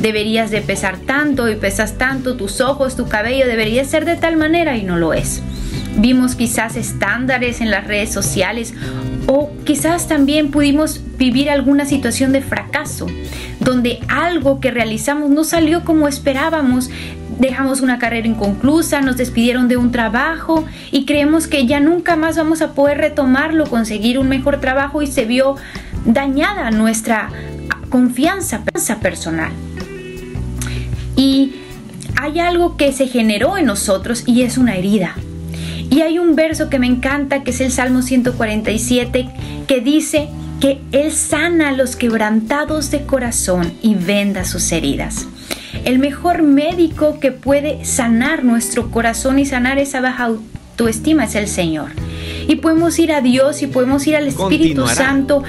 deberías de pesar tanto y pesas tanto, tus ojos, tu cabello debería ser de tal manera y no lo es. Vimos quizás estándares en las redes sociales o quizás también pudimos vivir alguna situación de fracaso, donde algo que realizamos no salió como esperábamos, dejamos una carrera inconclusa, nos despidieron de un trabajo y creemos que ya nunca más vamos a poder retomarlo, conseguir un mejor trabajo y se vio dañada nuestra confianza personal. Y hay algo que se generó en nosotros y es una herida. Y hay un verso que me encanta, que es el Salmo 147, que dice que Él sana a los quebrantados de corazón y venda sus heridas. El mejor médico que puede sanar nuestro corazón y sanar esa baja autoestima es el Señor. Y podemos ir a Dios y podemos ir al Espíritu Santo.